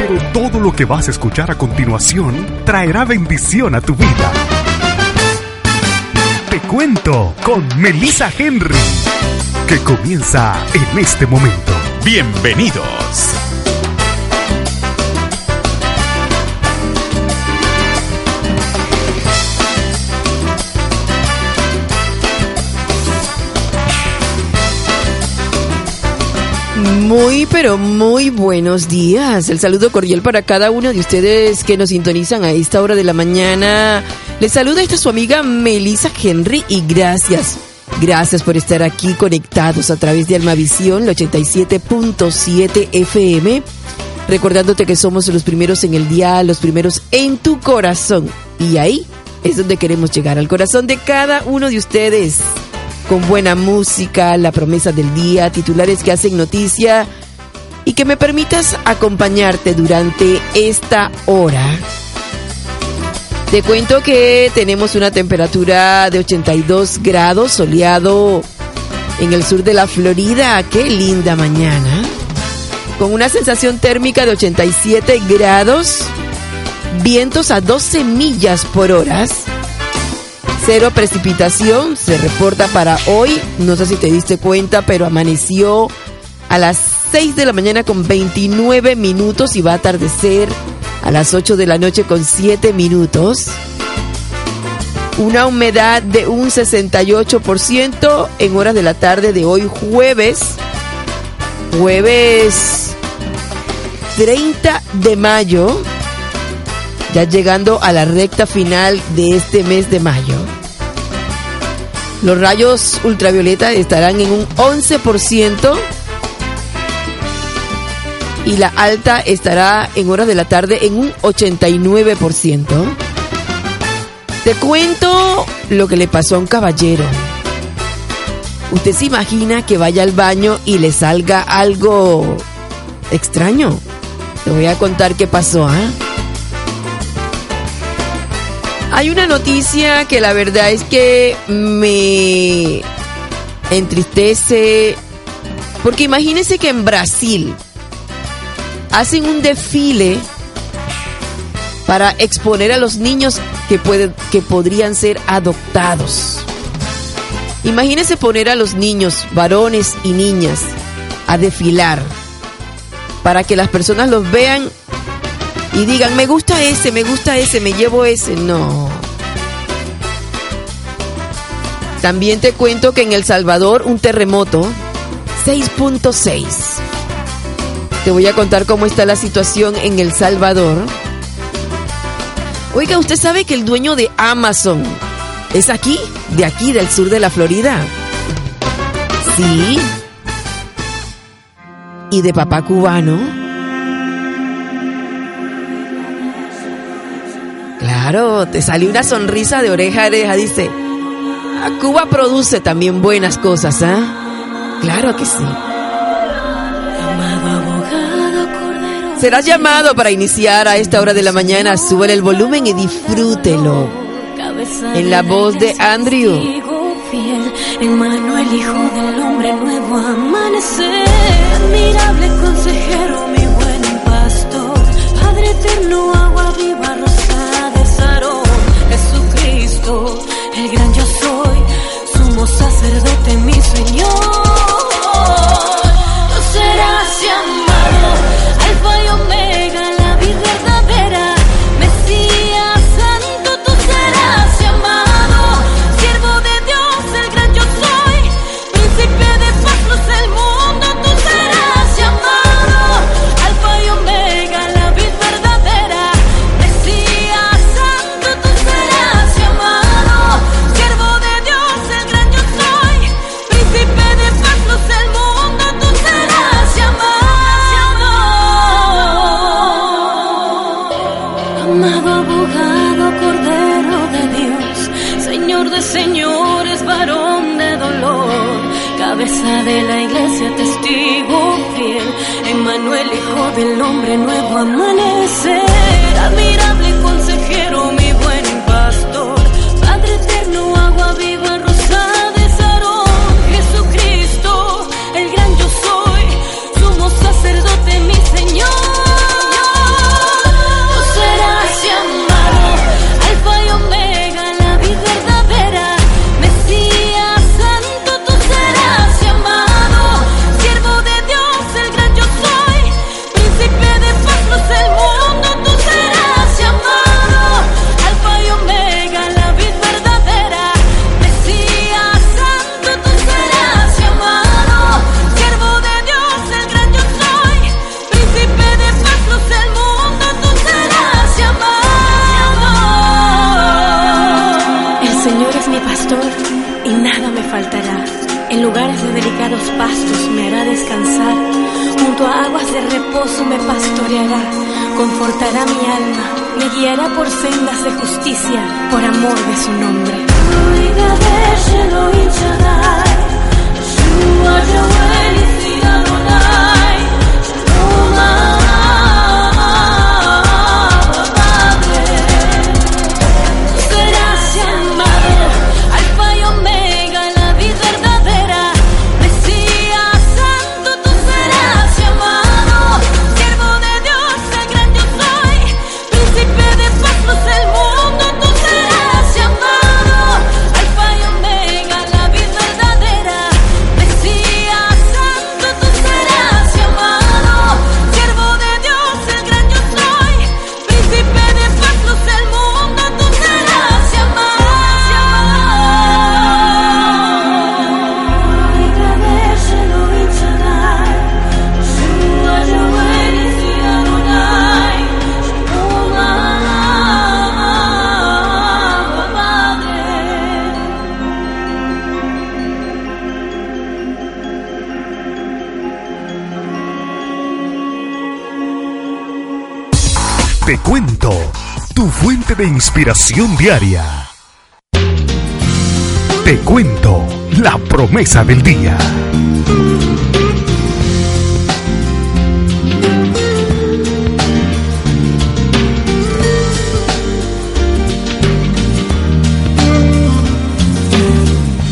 Pero todo lo que vas a escuchar a continuación traerá bendición a tu vida. Te cuento con Melissa Henry, que comienza en este momento. Bienvenidos. Muy, pero muy buenos días. El saludo cordial para cada uno de ustedes que nos sintonizan a esta hora de la mañana. Les saluda esta su amiga Melissa Henry y gracias. Gracias por estar aquí conectados a través de Almavisión, la 87.7 FM. Recordándote que somos los primeros en el día, los primeros en tu corazón. Y ahí es donde queremos llegar, al corazón de cada uno de ustedes con buena música, la promesa del día, titulares que hacen noticia y que me permitas acompañarte durante esta hora. Te cuento que tenemos una temperatura de 82 grados, soleado en el sur de la Florida. Qué linda mañana. Con una sensación térmica de 87 grados, vientos a 12 millas por hora Cero precipitación se reporta para hoy. No sé si te diste cuenta, pero amaneció a las 6 de la mañana con 29 minutos y va a atardecer a las 8 de la noche con 7 minutos. Una humedad de un 68% en horas de la tarde de hoy jueves. Jueves 30 de mayo ya llegando a la recta final de este mes de mayo. Los rayos ultravioleta estarán en un 11% y la alta estará en horas de la tarde en un 89%. Te cuento lo que le pasó a un caballero. ¿Usted se imagina que vaya al baño y le salga algo extraño? Te voy a contar qué pasó, ¿ah? Hay una noticia que la verdad es que me entristece. Porque imagínense que en Brasil hacen un desfile para exponer a los niños que, pueden, que podrían ser adoptados. Imagínense poner a los niños, varones y niñas, a desfilar para que las personas los vean y digan, me gusta ese, me gusta ese, me llevo ese. No. También te cuento que en El Salvador un terremoto 6.6. Te voy a contar cómo está la situación en El Salvador. Oiga, ¿usted sabe que el dueño de Amazon es aquí, de aquí, del sur de la Florida? Sí. Y de papá cubano. Claro, te salió una sonrisa de oreja a oreja, dice. Ah, Cuba produce también buenas cosas, ¿ah? Claro que sí. Serás llamado para iniciar a esta hora de la mañana. Sube el volumen y disfrútelo. En la voz de Andrew. Hermano, el hijo del hombre nuevo amanecer. Admirable consejero, mi buen pastor. Padre eterno, amanecer, admirable inspiración diaria. Te cuento, la promesa del día.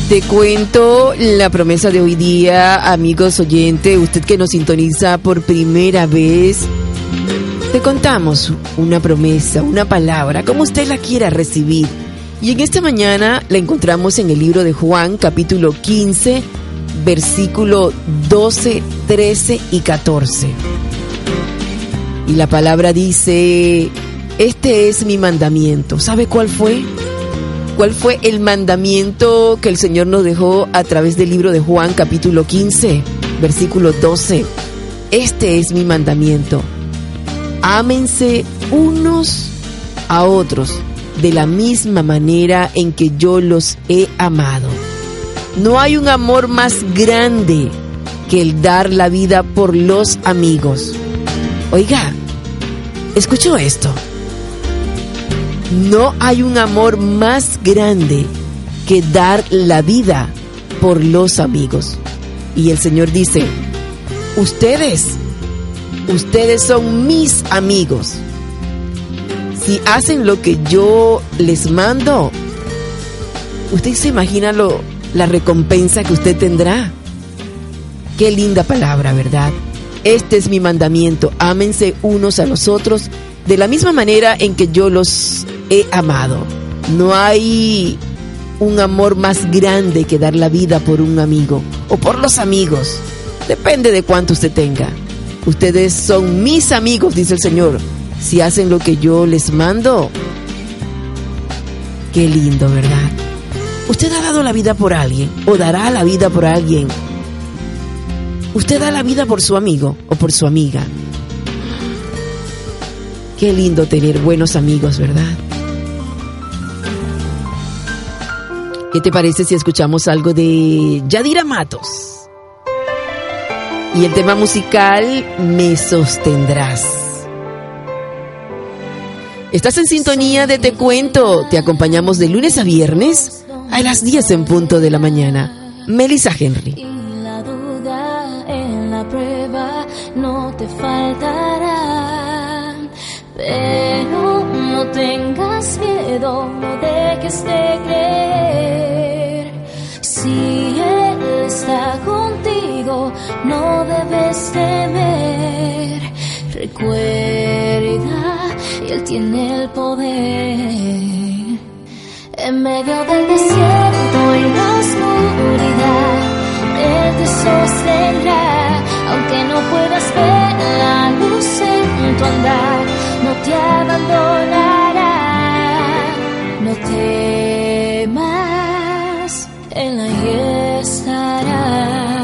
Te cuento la promesa de hoy día, amigos oyentes, usted que nos sintoniza por primera vez. Te contamos una promesa, una palabra, como usted la quiera recibir. Y en esta mañana la encontramos en el libro de Juan, capítulo 15, versículo 12, 13 y 14. Y la palabra dice, este es mi mandamiento. ¿Sabe cuál fue? ¿Cuál fue el mandamiento que el Señor nos dejó a través del libro de Juan capítulo 15, versículo 12? Este es mi mandamiento. Ámense unos a otros de la misma manera en que yo los he amado. No hay un amor más grande que el dar la vida por los amigos. Oiga, escuchó esto. No hay un amor más grande que dar la vida por los amigos. Y el Señor dice, ustedes, ustedes son mis amigos. Si hacen lo que yo les mando, usted se imagina lo, la recompensa que usted tendrá. Qué linda palabra, ¿verdad? Este es mi mandamiento, ámense unos a los otros de la misma manera en que yo los he amado. No hay un amor más grande que dar la vida por un amigo o por los amigos. Depende de cuánto usted tenga. Ustedes son mis amigos, dice el Señor. Si hacen lo que yo les mando. Qué lindo, ¿verdad? Usted ha dado la vida por alguien o dará la vida por alguien. Usted da la vida por su amigo o por su amiga. Qué lindo tener buenos amigos, ¿verdad? ¿Qué te parece si escuchamos algo de Yadira Matos? Y el tema musical Me sostendrás. Estás en sintonía de Te Cuento. Te acompañamos de lunes a viernes a las 10 en punto de la mañana. Melissa Henry. Y la duda en la prueba no te faltará. Pero no tengas miedo, no dejes de creer. Si Él está contigo, no debes temer. Recuerda, Él tiene el poder. En medio del desierto y la oscuridad, Él te sostendrá. Aunque no puedas ver la luz en tu andar, no te abandonará. No temas, Él ahí estará.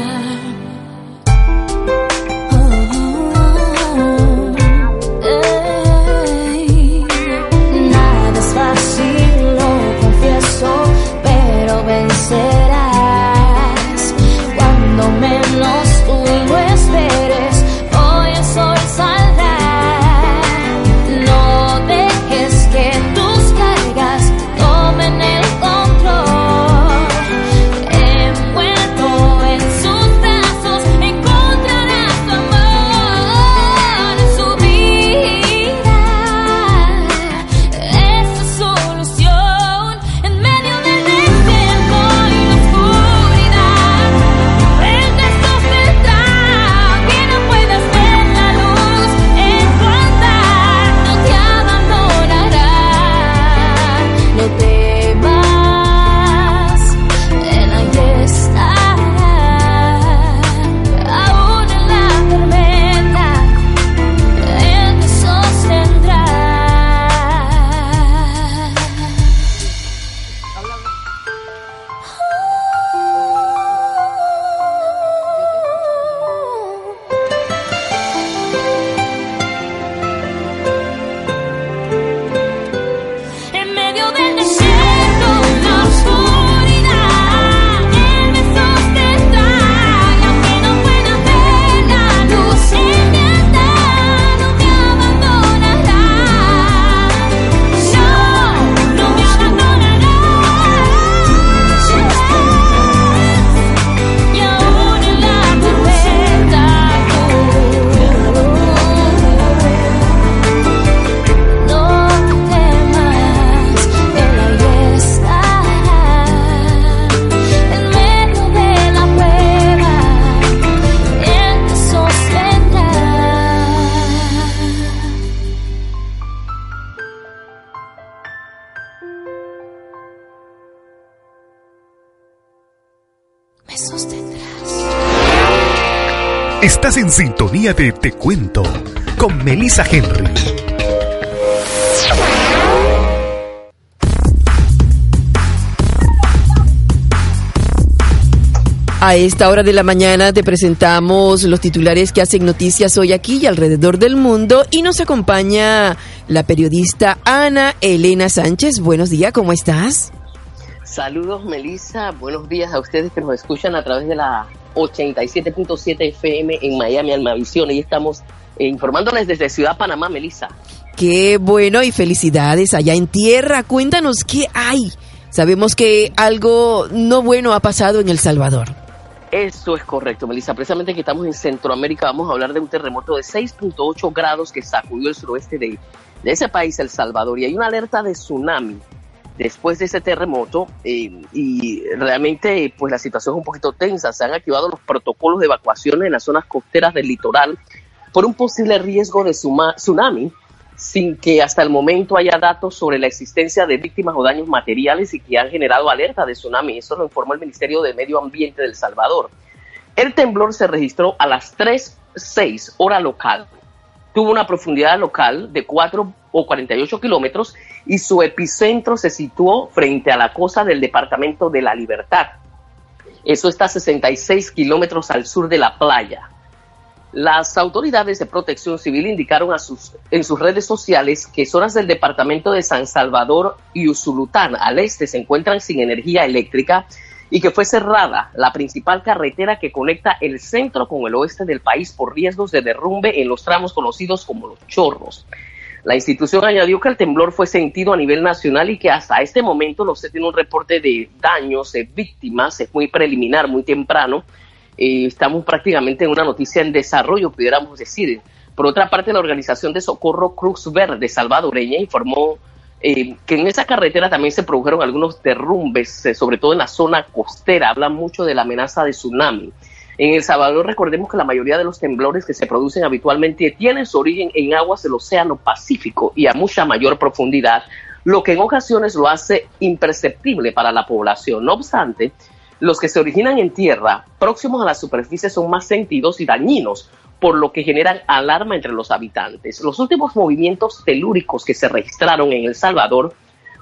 En medio Estás en sintonía de Te Cuento con Melissa Henry. A esta hora de la mañana te presentamos los titulares que hacen noticias hoy aquí y alrededor del mundo y nos acompaña la periodista Ana Elena Sánchez. Buenos días, ¿cómo estás? Saludos, Melissa. Buenos días a ustedes que nos escuchan a través de la 87.7 FM en Miami, Almavisión. Y estamos eh, informándoles desde Ciudad Panamá, Melissa. Qué bueno y felicidades allá en tierra. Cuéntanos qué hay. Sabemos que algo no bueno ha pasado en El Salvador. Eso es correcto, Melissa. Precisamente que estamos en Centroamérica, vamos a hablar de un terremoto de 6.8 grados que sacudió el suroeste de, de ese país, El Salvador. Y hay una alerta de tsunami después de ese terremoto eh, y realmente pues la situación es un poquito tensa. Se han activado los protocolos de evacuación en las zonas costeras del litoral por un posible riesgo de tsunami sin que hasta el momento haya datos sobre la existencia de víctimas o daños materiales y que han generado alerta de tsunami. Eso lo informó el Ministerio de Medio Ambiente del Salvador. El temblor se registró a las 3.06 hora local. Tuvo una profundidad local de 4 o 48 kilómetros y su epicentro se situó frente a la costa del departamento de La Libertad. Eso está a 66 kilómetros al sur de la playa. Las autoridades de protección civil indicaron en sus redes sociales que zonas del departamento de San Salvador y Usulután al este se encuentran sin energía eléctrica y que fue cerrada la principal carretera que conecta el centro con el oeste del país por riesgos de derrumbe en los tramos conocidos como los chorros. La institución añadió que el temblor fue sentido a nivel nacional y que hasta este momento no se tiene un reporte de daños, de víctimas, es muy preliminar, muy temprano. Eh, estamos prácticamente en una noticia en desarrollo, pudiéramos decir. Por otra parte, la Organización de Socorro Cruz Verde salvadoreña informó eh, que en esa carretera también se produjeron algunos derrumbes, eh, sobre todo en la zona costera. Hablan mucho de la amenaza de tsunami. En El Salvador recordemos que la mayoría de los temblores que se producen habitualmente tienen su origen en aguas del Océano Pacífico y a mucha mayor profundidad, lo que en ocasiones lo hace imperceptible para la población. No obstante, los que se originan en tierra próximos a la superficie son más sentidos y dañinos, por lo que generan alarma entre los habitantes. Los últimos movimientos telúricos que se registraron en El Salvador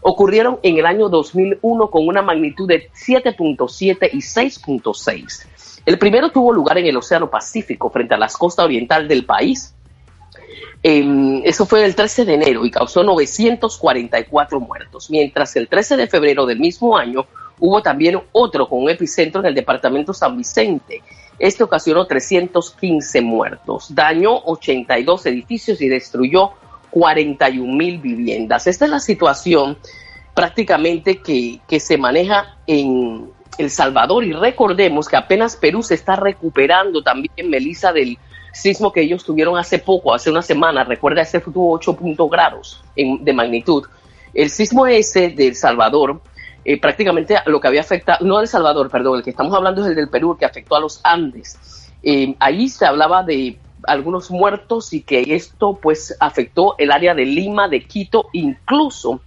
ocurrieron en el año 2001 con una magnitud de 7.7 y 6.6. El primero tuvo lugar en el Océano Pacífico, frente a las costas oriental del país. Eh, eso fue el 13 de enero y causó 944 muertos, mientras el 13 de febrero del mismo año hubo también otro con un epicentro en el departamento San Vicente. Este ocasionó 315 muertos, dañó 82 edificios y destruyó 41 mil viviendas. Esta es la situación prácticamente que, que se maneja en, el Salvador y recordemos que apenas Perú se está recuperando también, Melissa, del sismo que ellos tuvieron hace poco, hace una semana, recuerda, ese tuvo 8 grados de magnitud. El sismo ese de El Salvador, eh, prácticamente lo que había afectado, no El Salvador, perdón, el que estamos hablando es el del Perú, que afectó a los Andes. Eh, ahí se hablaba de algunos muertos y que esto pues afectó el área de Lima, de Quito, incluso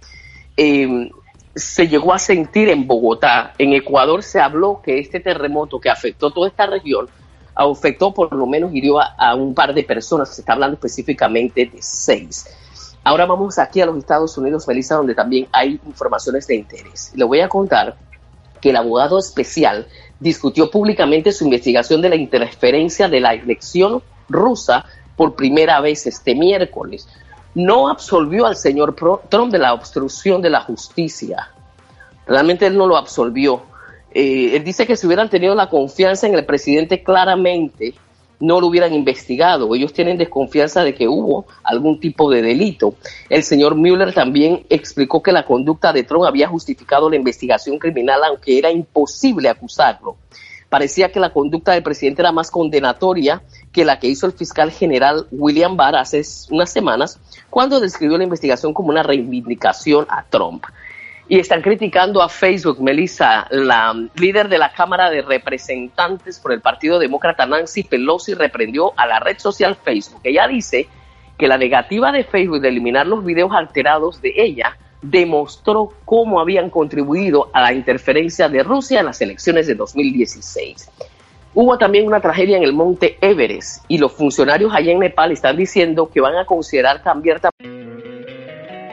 eh, se llegó a sentir en Bogotá. En Ecuador se habló que este terremoto que afectó toda esta región, afectó por lo menos, hirió a, un par de personas, se está hablando específicamente de seis. Ahora vamos aquí a los Estados Unidos, Felisa, donde también hay informaciones de interés. Le voy a contar que el abogado especial discutió públicamente su investigación de la interferencia de la elección rusa por primera vez este miércoles no absolvió al señor Trump de la obstrucción de la justicia. Realmente él no lo absolvió. Eh, él dice que si hubieran tenido la confianza en el presidente claramente, no lo hubieran investigado. Ellos tienen desconfianza de que hubo algún tipo de delito. El señor Mueller también explicó que la conducta de Trump había justificado la investigación criminal, aunque era imposible acusarlo. Parecía que la conducta del presidente era más condenatoria que la que hizo el fiscal general William Barr hace unas semanas, cuando describió la investigación como una reivindicación a Trump. Y están criticando a Facebook, Melissa, la líder de la Cámara de Representantes por el Partido Demócrata, Nancy Pelosi, reprendió a la red social Facebook. Ella dice que la negativa de Facebook de eliminar los videos alterados de ella demostró cómo habían contribuido a la interferencia de Rusia en las elecciones de 2016. Hubo también una tragedia en el monte Everest y los funcionarios allá en Nepal están diciendo que van a considerar cambiar...